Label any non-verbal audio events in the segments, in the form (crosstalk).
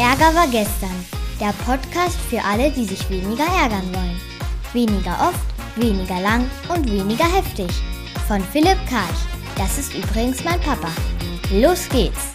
Ärger war gestern. Der Podcast für alle, die sich weniger ärgern wollen. Weniger oft, weniger lang und weniger heftig. Von Philipp Karch. Das ist übrigens mein Papa. Los geht's!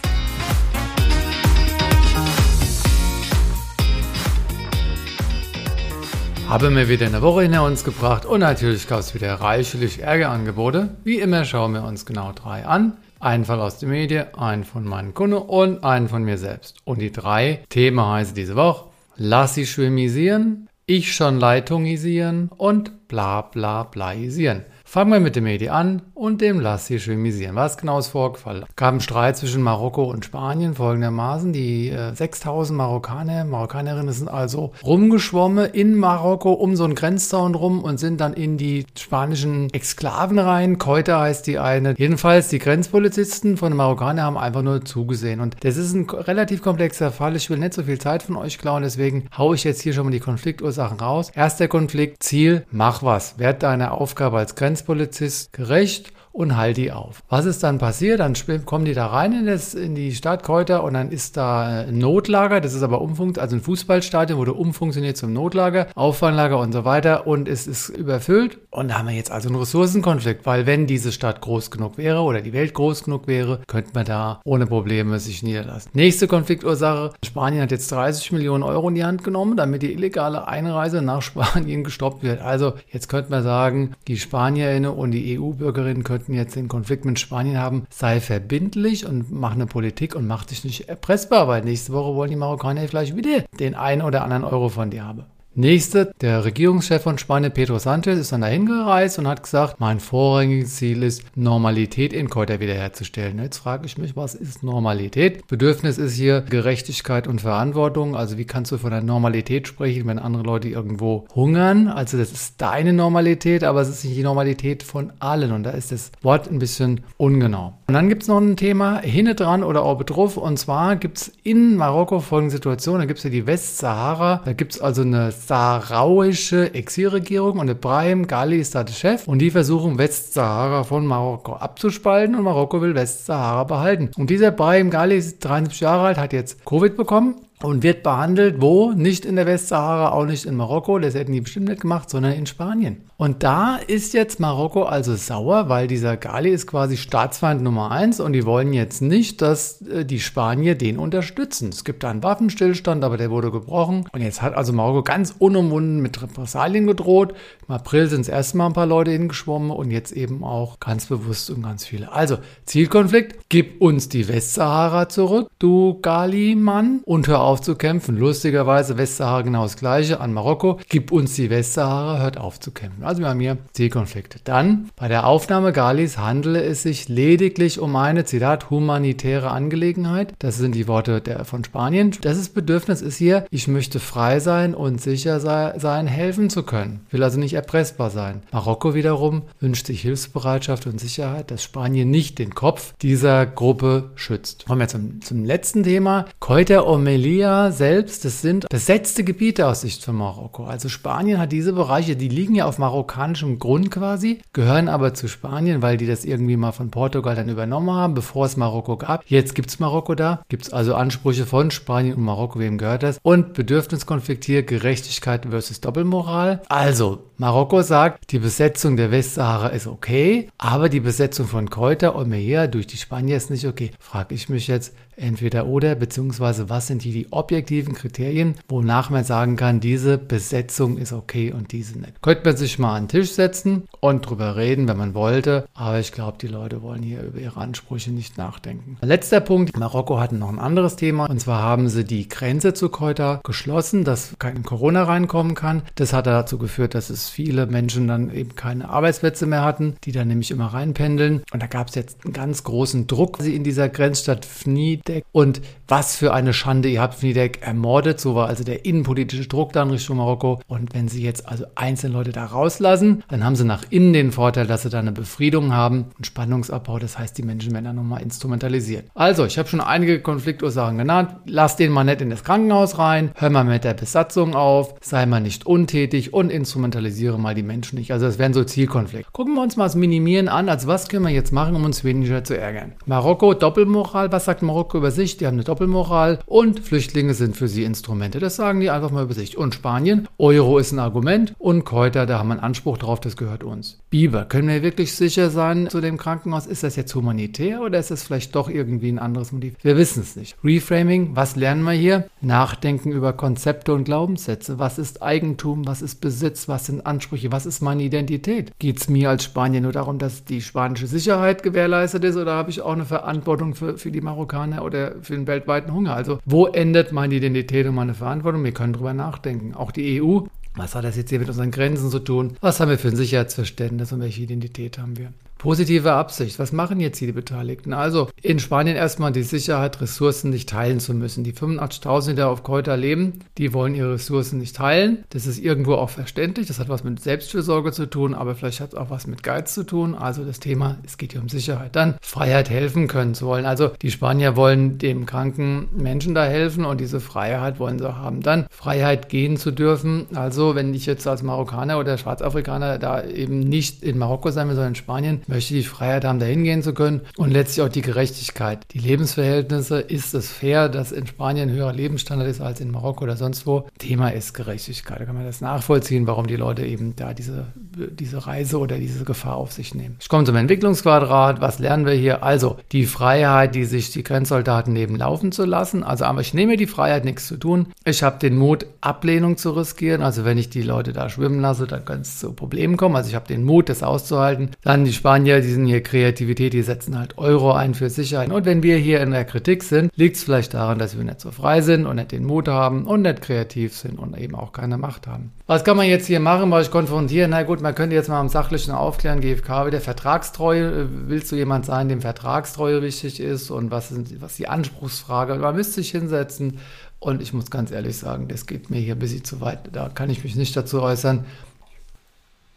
Habe mir wieder eine Woche hinter uns gebracht und natürlich gab es wieder reichlich Ärgerangebote. Wie immer schauen wir uns genau drei an. Einen Fall aus der Medien, einen von meinen Kunden und einen von mir selbst. Und die drei Themen heißen diese Woche Lass sie schwimmisieren, ich schon leitungisieren und bla bla blaisieren. Fangen wir mit dem Medi an und dem Lassi chemisieren. Was genau ist vorgefallen? Es gab einen Streit zwischen Marokko und Spanien folgendermaßen. Die äh, 6000 Marokkaner, Marokkanerinnen sind also rumgeschwommen in Marokko um so einen Grenzzaun rum und sind dann in die spanischen Exklaven rein. Keuter heißt die eine. Jedenfalls die Grenzpolizisten von den Marokkanern haben einfach nur zugesehen. Und das ist ein relativ komplexer Fall. Ich will nicht so viel Zeit von euch klauen, deswegen haue ich jetzt hier schon mal die Konfliktursachen raus. Erster Konflikt, Ziel, mach was. Werd deine Aufgabe als Grenz Grenzpolizist gerecht und halt die auf. Was ist dann passiert? Dann kommen die da rein in, das, in die Stadt Kräuter und dann ist da ein Notlager, das ist aber umfunktioniert, also ein Fußballstadion wurde umfunktioniert zum Notlager, Auffanglager und so weiter und es ist überfüllt und da haben wir jetzt also einen Ressourcenkonflikt, weil wenn diese Stadt groß genug wäre oder die Welt groß genug wäre, könnte man da ohne Probleme sich niederlassen. Nächste Konfliktursache, Spanien hat jetzt 30 Millionen Euro in die Hand genommen, damit die illegale Einreise nach (laughs) Spanien gestoppt wird. Also jetzt könnte man sagen, die Spanierinnen und die EU-Bürgerinnen könnten könnten jetzt den Konflikt mit Spanien haben, sei verbindlich und mach eine Politik und mach dich nicht erpressbar, weil nächste Woche wollen die Marokkaner vielleicht wieder den einen oder anderen Euro von dir haben. Nächste, der Regierungschef von Spanien, Pedro Sanchez, ist dann dahin gereist und hat gesagt, mein vorrangiges Ziel ist, Normalität in Keuter wiederherzustellen. Jetzt frage ich mich, was ist Normalität? Bedürfnis ist hier Gerechtigkeit und Verantwortung. Also wie kannst du von der Normalität sprechen, wenn andere Leute irgendwo hungern? Also das ist deine Normalität, aber es ist nicht die Normalität von allen. Und da ist das Wort ein bisschen ungenau. Und dann gibt es noch ein Thema hinne dran oder auch betroffen. Und zwar gibt es in Marokko folgende Situation. Da gibt es ja die Westsahara. Da gibt es also eine saharauische Exilregierung und Ibrahim Ghali ist da der Chef und die versuchen Westsahara von Marokko abzuspalten und Marokko will Westsahara behalten. Und dieser Ibrahim Ghali ist 73 Jahre alt, hat jetzt Covid bekommen und wird behandelt, wo? Nicht in der Westsahara, auch nicht in Marokko, das hätten die bestimmt nicht gemacht, sondern in Spanien. Und da ist jetzt Marokko also sauer, weil dieser Ghali ist quasi Staatsfeind Nummer eins und die wollen jetzt nicht, dass äh, die Spanier den unterstützen. Es gibt da einen Waffenstillstand, aber der wurde gebrochen. Und jetzt hat also Marokko ganz unumwunden mit Repressalien gedroht. Im April sind es erstmal ein paar Leute hingeschwommen und jetzt eben auch ganz bewusst und ganz viele. Also Zielkonflikt, gib uns die Westsahara zurück, du Ghali-Mann, und hör auf zu kämpfen. Lustigerweise Westsahara genau das gleiche an Marokko. Gib uns die Westsahara, hört auf zu kämpfen. Also wir haben hier Zielkonflikte. Dann bei der Aufnahme Galis handele es sich lediglich um eine, Zitat, humanitäre Angelegenheit. Das sind die Worte der, von Spanien. Das ist Bedürfnis ist hier, ich möchte frei sein und sicher sei, sein, helfen zu können. Will also nicht erpressbar sein. Marokko wiederum wünscht sich Hilfsbereitschaft und Sicherheit, dass Spanien nicht den Kopf dieser Gruppe schützt. Kommen wir zum, zum letzten Thema. Ceuta o Melilla selbst, das sind besetzte Gebiete aus Sicht von Marokko. Also Spanien hat diese Bereiche, die liegen ja auf marokkanischem Grund quasi, gehören aber zu Spanien, weil die das irgendwie mal von Portugal dann übernommen haben, bevor es Marokko gab. Jetzt gibt es Marokko da, gibt es also Ansprüche von Spanien und Marokko, wem gehört das? Und Bedürfniskonflikt hier, Gerechtigkeit versus Doppelmoral. Also, Marokko sagt, die Besetzung der Westsahara ist okay, aber die Besetzung von Ceuta und Melilla durch die Spanier ist nicht okay. Frage ich mich jetzt, entweder oder, beziehungsweise was sind hier die objektiven Kriterien, wonach man sagen kann, diese Besetzung ist okay und diese nicht. Könnte man sich mal an den Tisch setzen und drüber reden, wenn man wollte, aber ich glaube, die Leute wollen hier über ihre Ansprüche nicht nachdenken. Letzter Punkt, Marokko hatte noch ein anderes Thema und zwar haben sie die Grenze zu Keuta geschlossen, dass kein Corona reinkommen kann. Das hat dazu geführt, dass es viele Menschen dann eben keine Arbeitsplätze mehr hatten, die dann nämlich immer reinpendeln und da gab es jetzt einen ganz großen Druck in dieser Grenzstadt Fni Fniedek. Und was für eine Schande, ihr habt Fniedek ermordet. So war also der innenpolitische Druck dann Richtung Marokko. Und wenn sie jetzt also einzelne Leute da rauslassen, dann haben sie nach innen den Vorteil, dass sie da eine Befriedung haben, einen Spannungsabbau. Das heißt, die Menschen werden dann nochmal instrumentalisiert. Also, ich habe schon einige Konfliktursachen genannt. Lass den mal nicht in das Krankenhaus rein. Hör mal mit der Besatzung auf. Sei mal nicht untätig und instrumentalisiert terrorisiere mal die Menschen nicht. Also das wären so Zielkonflikte. Gucken wir uns mal das Minimieren an. Also was können wir jetzt machen, um uns weniger zu ärgern? Marokko, Doppelmoral. Was sagt Marokko über sich? Die haben eine Doppelmoral und Flüchtlinge sind für sie Instrumente. Das sagen die einfach mal über sich. Und Spanien, Euro ist ein Argument und Kräuter, da haben wir einen Anspruch drauf, das gehört uns. Biber, können wir wirklich sicher sein zu dem Krankenhaus? Ist das jetzt humanitär oder ist das vielleicht doch irgendwie ein anderes Motiv? Wir wissen es nicht. Reframing, was lernen wir hier? Nachdenken über Konzepte und Glaubenssätze. Was ist Eigentum? Was ist Besitz? Was sind Ansprüche? Was ist meine Identität? Geht es mir als Spanier nur darum, dass die spanische Sicherheit gewährleistet ist oder habe ich auch eine Verantwortung für, für die Marokkaner oder für den weltweiten Hunger? Also wo endet meine Identität und meine Verantwortung? Wir können darüber nachdenken. Auch die EU was hat das jetzt hier mit unseren Grenzen zu tun? Was haben wir für ein Sicherheitsverständnis und welche Identität haben wir? Positive Absicht. Was machen jetzt hier die Beteiligten? Also in Spanien erstmal die Sicherheit, Ressourcen nicht teilen zu müssen. Die 85.000, die da auf Kräuter leben, die wollen ihre Ressourcen nicht teilen. Das ist irgendwo auch verständlich. Das hat was mit Selbstfürsorge zu tun, aber vielleicht hat es auch was mit Geiz zu tun. Also das Thema, es geht hier um Sicherheit. Dann Freiheit helfen können zu wollen. Also die Spanier wollen dem kranken Menschen da helfen und diese Freiheit wollen sie haben. Dann Freiheit gehen zu dürfen. Also wenn ich jetzt als Marokkaner oder Schwarzafrikaner da eben nicht in Marokko sein will, sondern in Spanien, möchte die Freiheit haben, da hingehen zu können und letztlich auch die Gerechtigkeit. Die Lebensverhältnisse, ist es fair, dass in Spanien ein höherer Lebensstandard ist als in Marokko oder sonst wo? Thema ist Gerechtigkeit. Da kann man das nachvollziehen, warum die Leute eben da diese, diese Reise oder diese Gefahr auf sich nehmen. Ich komme zum Entwicklungsquadrat. Was lernen wir hier? Also die Freiheit, die sich die Grenzsoldaten neben laufen zu lassen. Also aber ich nehme die Freiheit, nichts zu tun. Ich habe den Mut, Ablehnung zu riskieren. Also wenn ich die Leute da schwimmen lasse, dann kann es zu Problemen kommen. Also ich habe den Mut, das auszuhalten. Dann die Spanier Spanier, die sind hier Kreativität, die setzen halt Euro ein für Sicherheit. Und wenn wir hier in der Kritik sind, liegt es vielleicht daran, dass wir nicht so frei sind und nicht den Mut haben und nicht kreativ sind und eben auch keine Macht haben. Was kann man jetzt hier machen, weil ich konfrontiere? Na gut, man könnte jetzt mal am Sachlichen aufklären, GfK wieder Vertragstreue. Äh, willst du jemand sein, dem Vertragstreue wichtig ist und was ist was die Anspruchsfrage? Man müsste sich hinsetzen und ich muss ganz ehrlich sagen, das geht mir hier ein bisschen zu weit. Da kann ich mich nicht dazu äußern.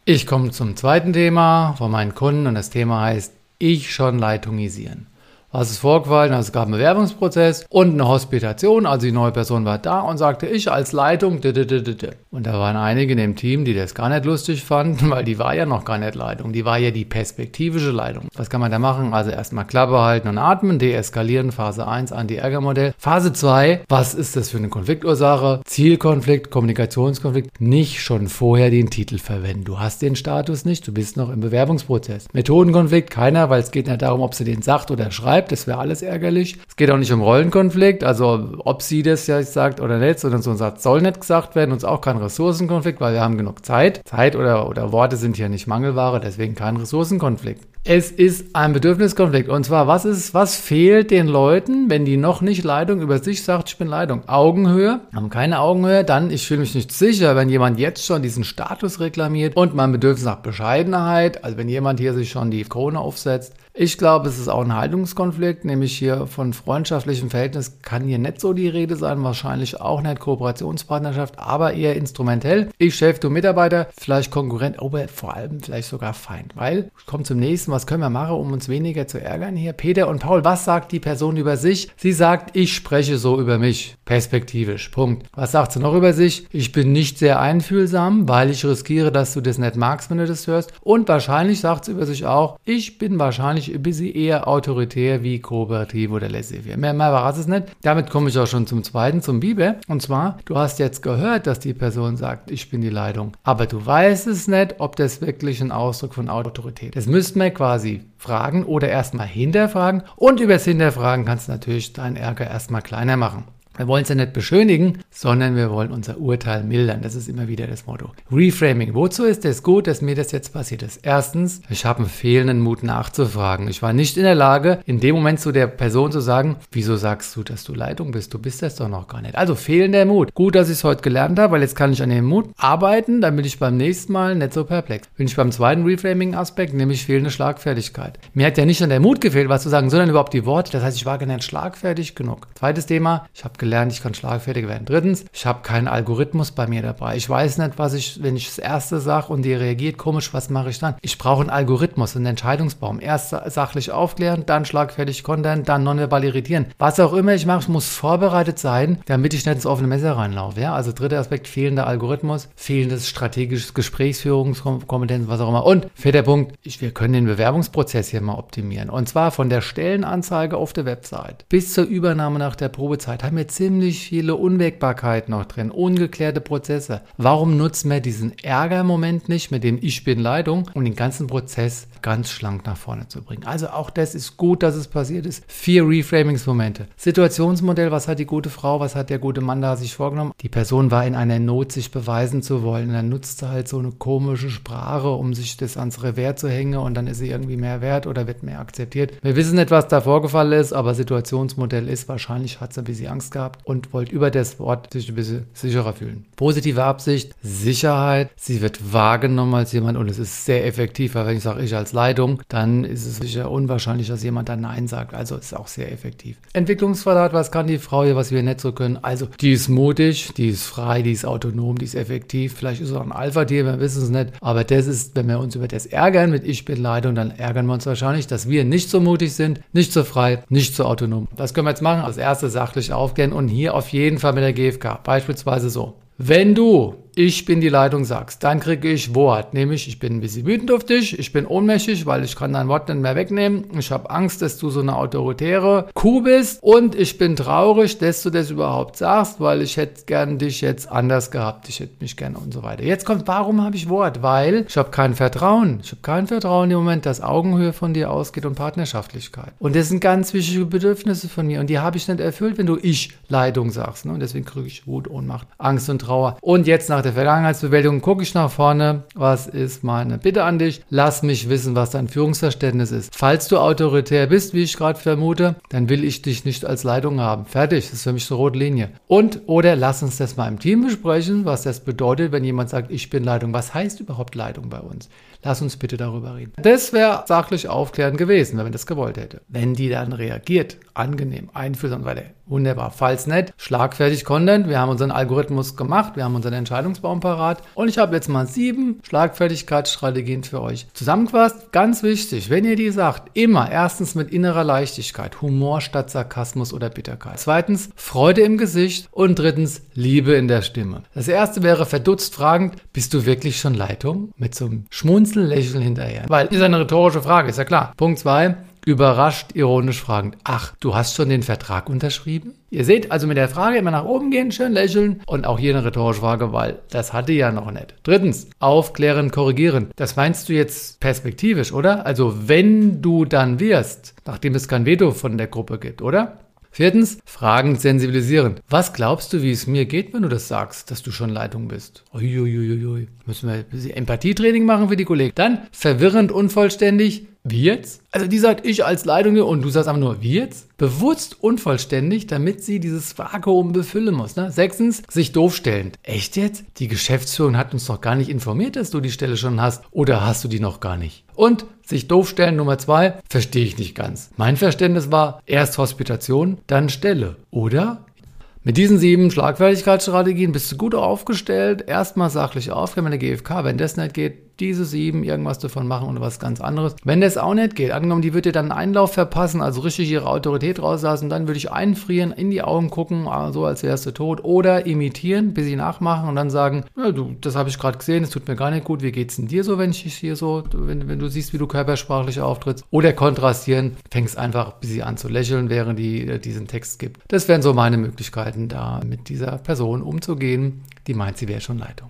Ich komme zum zweiten Thema von meinen Kunden und das Thema heißt Ich schon Leitungisieren. Was ist vorgefallen? Also es gab einen Bewerbungsprozess und eine Hospitation. Also die neue Person war da und sagte, ich als Leitung. Und da waren einige in dem Team, die das gar nicht lustig fanden, (laughs) weil die war ja noch gar nicht Leitung. Die war ja die perspektivische Leitung. Was kann man da machen? Also erstmal Klappe halten und atmen, deeskalieren, Phase 1, Anti-Ärger-Modell. Phase 2, was ist das für eine Konfliktursache? Zielkonflikt, Kommunikationskonflikt. Nicht schon vorher den Titel verwenden. Du hast den Status nicht, du bist noch im Bewerbungsprozess. Methodenkonflikt, keiner, weil es geht nicht darum, ob sie den sagt oder schreibt bleibt. Das wäre alles ärgerlich. Es geht auch nicht um Rollenkonflikt, also ob sie das ja sagt oder nicht, sondern so ein Satz soll nicht gesagt werden. Uns auch kein Ressourcenkonflikt, weil wir haben genug Zeit. Zeit oder, oder Worte sind hier nicht Mangelware, deswegen kein Ressourcenkonflikt. Es ist ein Bedürfniskonflikt. Und zwar, was ist, was fehlt den Leuten, wenn die noch nicht Leitung über sich sagt, ich bin Leitung? Augenhöhe, haben keine Augenhöhe, dann, ich fühle mich nicht sicher, wenn jemand jetzt schon diesen Status reklamiert und mein Bedürfnis nach Bescheidenheit, also wenn jemand hier sich schon die Krone aufsetzt, ich glaube, es ist auch ein Haltungskonflikt, nämlich hier von freundschaftlichem Verhältnis kann hier nicht so die Rede sein, wahrscheinlich auch nicht Kooperationspartnerschaft, aber eher instrumentell. Ich Chef, du Mitarbeiter, vielleicht Konkurrent, aber vor allem vielleicht sogar Feind, weil ich komme zum nächsten, was können wir machen, um uns weniger zu ärgern hier? Peter und Paul, was sagt die Person über sich? Sie sagt, ich spreche so über mich, perspektivisch, Punkt. Was sagt sie noch über sich? Ich bin nicht sehr einfühlsam, weil ich riskiere, dass du das nicht magst, wenn du das hörst. Und wahrscheinlich sagt sie über sich auch, ich bin wahrscheinlich ein bisschen eher autoritär wie kooperativ oder laissez-faire. Mehr, mehr war es nicht. Damit komme ich auch schon zum zweiten, zum Biber. Und zwar, du hast jetzt gehört, dass die Person sagt, ich bin die Leitung. Aber du weißt es nicht, ob das wirklich ein Ausdruck von Autorität ist. Das müssten wir quasi fragen oder erstmal hinterfragen. Und übers Hinterfragen kannst du natürlich deinen Ärger erstmal kleiner machen. Wir wollen es ja nicht beschönigen, sondern wir wollen unser Urteil mildern. Das ist immer wieder das Motto. Reframing. Wozu ist es gut, dass mir das jetzt passiert ist? Erstens, ich habe einen fehlenden Mut nachzufragen. Ich war nicht in der Lage, in dem Moment zu der Person zu sagen, wieso sagst du, dass du Leitung bist? Du bist das doch noch gar nicht. Also fehlender Mut. Gut, dass ich es heute gelernt habe, weil jetzt kann ich an dem Mut arbeiten, damit ich beim nächsten Mal nicht so perplex. Bin ich beim zweiten Reframing-Aspekt, nämlich fehlende Schlagfertigkeit. Mir hat ja nicht an der Mut gefehlt, was zu sagen, sondern überhaupt die Worte. Das heißt, ich war gar nicht schlagfertig genug. Zweites Thema, ich habe gelernt, gelernt, ich kann schlagfertig werden. Drittens, ich habe keinen Algorithmus bei mir dabei. Ich weiß nicht, was ich, wenn ich das erste sage und die reagiert komisch, was mache ich dann? Ich brauche einen Algorithmus, einen Entscheidungsbaum. Erst sachlich aufklären, dann schlagfertig kontern, dann nonverbal irritieren. Was auch immer ich mache, ich muss vorbereitet sein, damit ich nicht ins offene Messer reinlaufe. Ja? Also dritter Aspekt, fehlender Algorithmus, fehlendes strategisches Gesprächsführungskompetenz, was auch immer. Und vierter Punkt, ich, wir können den Bewerbungsprozess hier mal optimieren. Und zwar von der Stellenanzeige auf der Website bis zur Übernahme nach der Probezeit haben wir ziemlich viele Unwägbarkeiten noch drin, ungeklärte Prozesse. Warum nutzen wir diesen Ärgermoment nicht, mit dem Ich bin Leitung, um den ganzen Prozess ganz schlank nach vorne zu bringen? Also auch das ist gut, dass es passiert ist. Vier Reframingsmomente. Situationsmodell, was hat die gute Frau, was hat der gute Mann da sich vorgenommen? Die Person war in einer Not, sich beweisen zu wollen. Und dann nutzte halt so eine komische Sprache, um sich das ans Revers zu hängen und dann ist sie irgendwie mehr wert oder wird mehr akzeptiert. Wir wissen nicht, was da vorgefallen ist, aber Situationsmodell ist, wahrscheinlich hat sie ein bisschen Angst gehabt und wollte über das Wort sich ein bisschen sicherer fühlen. Positive Absicht, Sicherheit, sie wird wahrgenommen als jemand und es ist sehr effektiv, weil wenn ich sage, ich als Leitung, dann ist es sicher unwahrscheinlich, dass jemand dann Nein sagt. Also ist auch sehr effektiv. Entwicklungsverrat, was kann die Frau hier, was wir nicht so können? Also die ist mutig, die ist frei, die ist autonom, die ist effektiv. Vielleicht ist sie auch ein Alpha-Tier, wir wissen es nicht. Aber das ist, wenn wir uns über das ärgern mit Ich bin Leitung, dann ärgern wir uns wahrscheinlich, dass wir nicht so mutig sind, nicht so frei, nicht so autonom. Das können wir jetzt machen. Das erste sachlich aufklären und hier auf jeden Fall mit der GfK. Beispielsweise so. Wenn du ich bin die Leitung sagst, dann kriege ich Wort, nämlich ich bin ein bisschen wütend auf dich, ich bin ohnmächtig, weil ich kann dein Wort nicht mehr wegnehmen, ich habe Angst, dass du so eine autoritäre Kuh bist und ich bin traurig, dass du das überhaupt sagst, weil ich hätte gern dich jetzt anders gehabt, ich hätte mich gern und so weiter. Jetzt kommt, warum habe ich Wort? Weil ich habe kein Vertrauen, ich habe kein Vertrauen im Moment, dass Augenhöhe von dir ausgeht und Partnerschaftlichkeit. Und das sind ganz wichtige Bedürfnisse von mir und die habe ich nicht erfüllt, wenn du ich Leitung sagst. Ne? Und deswegen kriege ich Wut, Ohnmacht, Angst und Trauer. Und jetzt nach der der Vergangenheitsbewältigung gucke ich nach vorne. Was ist meine Bitte an dich? Lass mich wissen, was dein Führungsverständnis ist. Falls du autoritär bist, wie ich gerade vermute, dann will ich dich nicht als Leitung haben. Fertig. Das ist für mich so rote Linie. Und oder lass uns das mal im Team besprechen, was das bedeutet, wenn jemand sagt, ich bin Leitung. Was heißt überhaupt Leitung bei uns? Lass uns bitte darüber reden. Das wäre sachlich aufklärend gewesen, wenn man das gewollt hätte. Wenn die dann reagiert, angenehm, einfühlsam weiter, wunderbar. Falls nicht, schlagfertig Content. Wir haben unseren Algorithmus gemacht, wir haben unseren Entscheidungsbaum parat und ich habe jetzt mal sieben Schlagfertigkeitsstrategien für euch zusammengefasst. Ganz wichtig, wenn ihr die sagt, immer erstens mit innerer Leichtigkeit, Humor statt Sarkasmus oder Bitterkeit. Zweitens, Freude im Gesicht und drittens, Liebe in der Stimme. Das erste wäre verdutzt fragend, bist du wirklich schon Leitung? Mit so einem Schmunzeln Lächeln hinterher. Weil ist eine rhetorische Frage, ist ja klar. Punkt zwei. Überrascht, ironisch fragend. Ach, du hast schon den Vertrag unterschrieben? Ihr seht also mit der Frage immer nach oben gehen, schön lächeln und auch hier eine rhetorische Frage, weil das hatte ja noch nicht. Drittens, aufklären, korrigieren. Das meinst du jetzt perspektivisch, oder? Also wenn du dann wirst, nachdem es kein Veto von der Gruppe gibt, oder? Viertens, Fragen sensibilisieren. Was glaubst du, wie es mir geht, wenn du das sagst, dass du schon Leitung bist? Uiuiuiui. Müssen wir ein Empathietraining machen für die Kollegen. Dann verwirrend, unvollständig. Wie jetzt? Also die sagt ich als Leitung und du sagst einfach nur wie jetzt? Bewusst unvollständig, damit sie dieses Vakuum befüllen muss. Ne? Sechstens, sich doof stellen. Echt jetzt? Die Geschäftsführung hat uns noch gar nicht informiert, dass du die Stelle schon hast. Oder hast du die noch gar nicht? Und sich doof stellen Nummer zwei, verstehe ich nicht ganz. Mein Verständnis war erst Hospitation, dann Stelle. Oder? Mit diesen sieben Schlagfertigkeitsstrategien bist du gut aufgestellt. Erstmal sachlich aufklären mit der GfK. Wenn das nicht geht, diese sieben irgendwas davon machen oder was ganz anderes. Wenn das auch nicht geht, angenommen, die würde dir dann einen Einlauf verpassen, also richtig ihre Autorität rauslassen, dann würde ich einfrieren, in die Augen gucken, ah, so als wärst du tot oder imitieren, bis sie nachmachen und dann sagen, ja, du, das habe ich gerade gesehen, es tut mir gar nicht gut, wie geht's denn dir so, wenn ich hier so, wenn, wenn du siehst, wie du körpersprachlich auftrittst oder kontrastieren, fängst einfach bis sie an zu lächeln, während die äh, diesen Text gibt. Das wären so meine Möglichkeiten, da mit dieser Person umzugehen, die meint, sie wäre schon Leitung.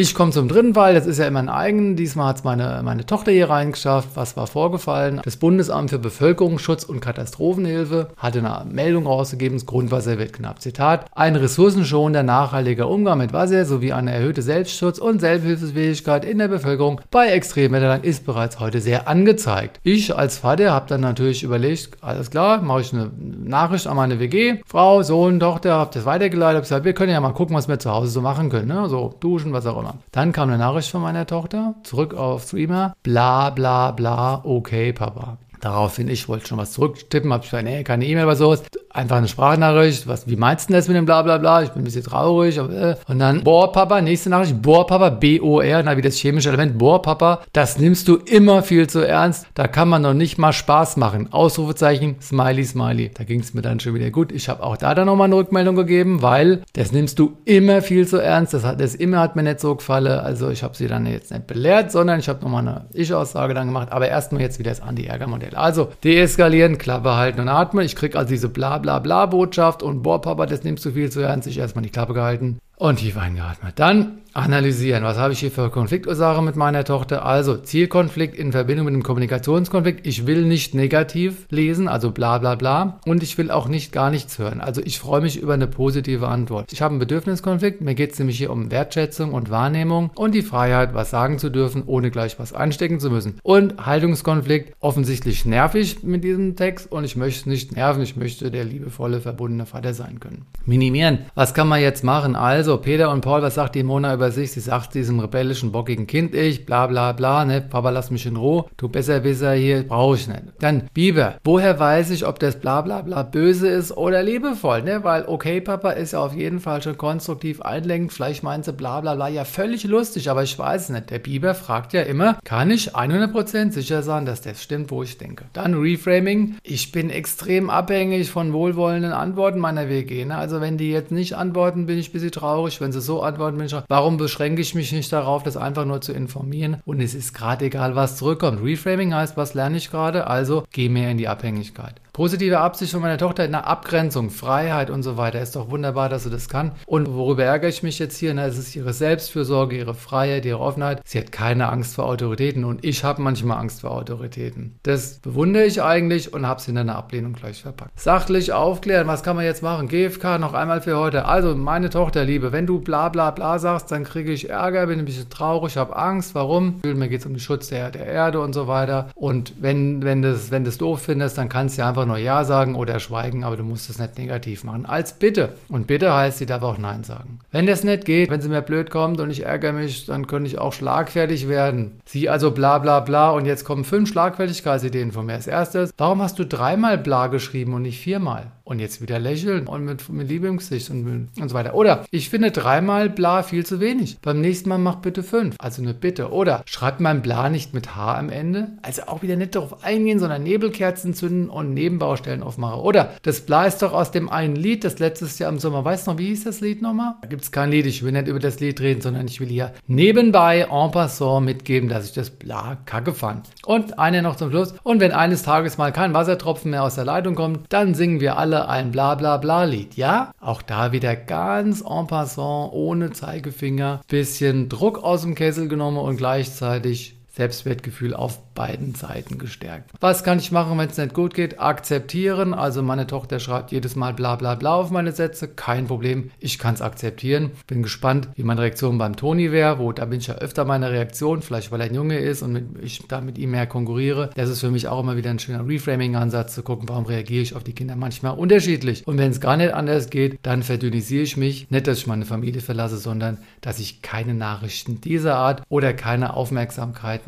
Ich komme zum dritten Fall, das ist ja immer ein eigen. Diesmal hat es meine, meine Tochter hier reingeschafft. Was war vorgefallen? Das Bundesamt für Bevölkerungsschutz und Katastrophenhilfe hatte eine Meldung rausgegeben, das Grundwasser wird knapp. Zitat, ein ressourcenschonender, nachhaltiger Umgang mit Wasser sowie eine erhöhte Selbstschutz und Selbsthilfesfähigkeit in der Bevölkerung bei Extremwetterlagen ist bereits heute sehr angezeigt. Ich als Vater habe dann natürlich überlegt, alles klar, mache ich eine Nachricht an meine WG, Frau, Sohn, Tochter, habe das weitergeleitet, habe gesagt, wir können ja mal gucken, was wir zu Hause so machen können, ne? so duschen, was auch immer. Thema. Dann kam eine Nachricht von meiner Tochter, zurück auf Streamer, bla bla bla, okay, Papa. Daraufhin, ich wollte schon was zurücktippen, habe ich gesagt, nee, keine E-Mail oder sowas. Einfach eine Sprachnachricht, was, wie meinst du das mit dem bla bla bla, ich bin ein bisschen traurig, äh. und dann, boah Papa, nächste Nachricht, boah Papa, B-O-R, na wie das chemische Element, boah Papa, das nimmst du immer viel zu ernst, da kann man noch nicht mal Spaß machen. Ausrufezeichen, Smiley, Smiley. Da ging es mir dann schon wieder gut. Ich habe auch da dann nochmal eine Rückmeldung gegeben, weil das nimmst du immer viel zu ernst, das, hat, das immer hat mir nicht so gefallen, also ich habe sie dann jetzt nicht belehrt, sondern ich habe nochmal eine Ich-Aussage dann gemacht, aber erstmal jetzt wieder das Anti-Ärger-Modell. Also, deeskalieren, Klappe halten und atmen. Ich kriege also diese bla bla bla Botschaft und boah, Papa, das nimmst du viel zu ernst. Ich erstmal die Klappe gehalten und tief eingeatmet. Dann analysieren. Was habe ich hier für Konfliktursache mit meiner Tochter? Also Zielkonflikt in Verbindung mit einem Kommunikationskonflikt. Ich will nicht negativ lesen, also bla bla bla. Und ich will auch nicht gar nichts hören. Also ich freue mich über eine positive Antwort. Ich habe einen Bedürfniskonflikt. Mir geht es nämlich hier um Wertschätzung und Wahrnehmung und die Freiheit, was sagen zu dürfen, ohne gleich was anstecken zu müssen. Und Haltungskonflikt, offensichtlich nervig mit diesem Text und ich möchte nicht nerven. Ich möchte der liebevolle, verbundene Vater sein können. Minimieren. Was kann man jetzt machen? Also Peter und Paul, was sagt die Mona über sich? Sie sagt diesem rebellischen, bockigen Kind, ich, bla bla bla, ne, Papa, lass mich in Ruhe, du besser, besser hier, brauche ich nicht. Dann Biber, woher weiß ich, ob das bla bla bla böse ist oder liebevoll, ne, weil okay, Papa ist ja auf jeden Fall schon konstruktiv einlenkend, vielleicht meint sie bla bla bla, ja völlig lustig, aber ich weiß nicht. Der Biber fragt ja immer, kann ich 100% sicher sein, dass das stimmt, wo ich denke. Dann Reframing, ich bin extrem abhängig von wohlwollenden Antworten meiner WG, ne, also wenn die jetzt nicht antworten, bin ich ein bisschen traurig, wenn sie so antworten, traurig. Warum beschränke ich mich nicht darauf, das einfach nur zu informieren und es ist gerade egal, was zurückkommt. Reframing heißt, was lerne ich gerade? Also geh mehr in die Abhängigkeit. Positive Absicht von meiner Tochter in der Abgrenzung, Freiheit und so weiter. Ist doch wunderbar, dass sie das kann. Und worüber ärgere ich mich jetzt hier? Na, es ist ihre Selbstfürsorge, ihre Freiheit, ihre Offenheit. Sie hat keine Angst vor Autoritäten und ich habe manchmal Angst vor Autoritäten. Das bewundere ich eigentlich und habe es in einer Ablehnung gleich verpackt. Sachlich aufklären, was kann man jetzt machen? GFK noch einmal für heute. Also, meine Tochter, Liebe, wenn du bla bla bla sagst, dann kriege ich Ärger, bin ein bisschen traurig, habe Angst. Warum? Mir geht es um den Schutz der, der Erde und so weiter. Und wenn, wenn du wenn das doof findest, dann kannst du einfach nur Ja sagen oder schweigen, aber du musst es nicht negativ machen. Als Bitte. Und Bitte heißt, sie darf auch Nein sagen. Wenn das nicht geht, wenn sie mir blöd kommt und ich ärgere mich, dann könnte ich auch schlagfertig werden. Sie also bla bla bla und jetzt kommen fünf Schlagfertigkeitsideen von mir. Als erstes, warum hast du dreimal bla geschrieben und nicht viermal? Und jetzt wieder lächeln und mit, mit Liebe im Gesicht und, und so weiter. Oder ich finde dreimal bla viel zu wenig. Beim nächsten Mal mach bitte fünf. Also eine Bitte. Oder schreibt mein bla nicht mit H am Ende. Also auch wieder nicht darauf eingehen, sondern Nebelkerzen zünden und Nebenbaustellen aufmachen. Oder das bla ist doch aus dem einen Lied, das letztes Jahr im Sommer. Weißt du noch, wie hieß das Lied nochmal? Da gibt es kein Lied. Ich will nicht über das Lied reden, sondern ich will hier nebenbei en passant mitgeben, dass ich das bla kacke fand. Und eine noch zum Schluss. Und wenn eines Tages mal kein Wassertropfen mehr aus der Leitung kommt, dann singen wir alle ein bla bla bla Lied, ja? Auch da wieder ganz en passant, ohne Zeigefinger, bisschen Druck aus dem Kessel genommen und gleichzeitig Selbstwertgefühl auf beiden Seiten gestärkt. Was kann ich machen, wenn es nicht gut geht? Akzeptieren. Also meine Tochter schreibt jedes Mal bla bla bla auf meine Sätze. Kein Problem. Ich kann es akzeptieren. Bin gespannt, wie meine Reaktion beim Toni wäre, wo da bin ich ja öfter meine Reaktion, vielleicht weil er ein Junge ist und mit, ich da mit ihm mehr konkurriere. Das ist für mich auch immer wieder ein schöner Reframing-Ansatz zu gucken, warum reagiere ich auf die Kinder manchmal unterschiedlich. Und wenn es gar nicht anders geht, dann verdünnisiere ich mich. Nicht, dass ich meine Familie verlasse, sondern dass ich keine Nachrichten dieser Art oder keine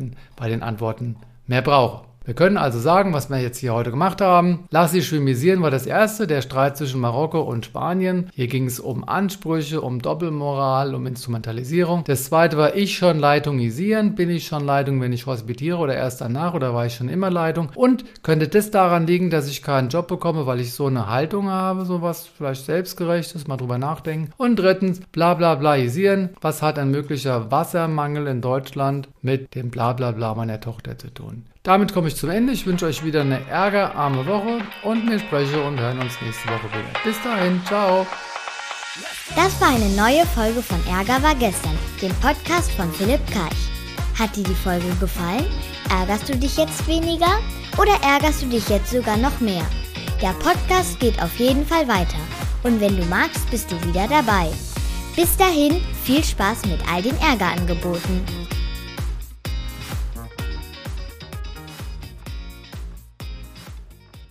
Aufmerksamkeiten bei den Antworten mehr brauche. Wir können also sagen, was wir jetzt hier heute gemacht haben. Lass sie schwimisieren war das erste, der Streit zwischen Marokko und Spanien. Hier ging es um Ansprüche, um Doppelmoral, um Instrumentalisierung. Das zweite war ich schon Leitungisieren. Bin ich schon Leitung, wenn ich hospitiere oder erst danach oder war ich schon immer Leitung? Und könnte das daran liegen, dass ich keinen Job bekomme, weil ich so eine Haltung habe, sowas vielleicht selbstgerechtes, mal drüber nachdenken. Und drittens, bla bla blaisieren. Was hat ein möglicher Wassermangel in Deutschland mit dem bla bla bla meiner Tochter zu tun? Damit komme ich zum Ende. Ich wünsche euch wieder eine ärgerarme Woche und wir sprechen und hören uns nächste Woche wieder. Bis dahin, ciao. Das war eine neue Folge von Ärger war gestern, dem Podcast von Philipp Karch. Hat dir die Folge gefallen? Ärgerst du dich jetzt weniger oder ärgerst du dich jetzt sogar noch mehr? Der Podcast geht auf jeden Fall weiter und wenn du magst, bist du wieder dabei. Bis dahin, viel Spaß mit all den Ärgerangeboten.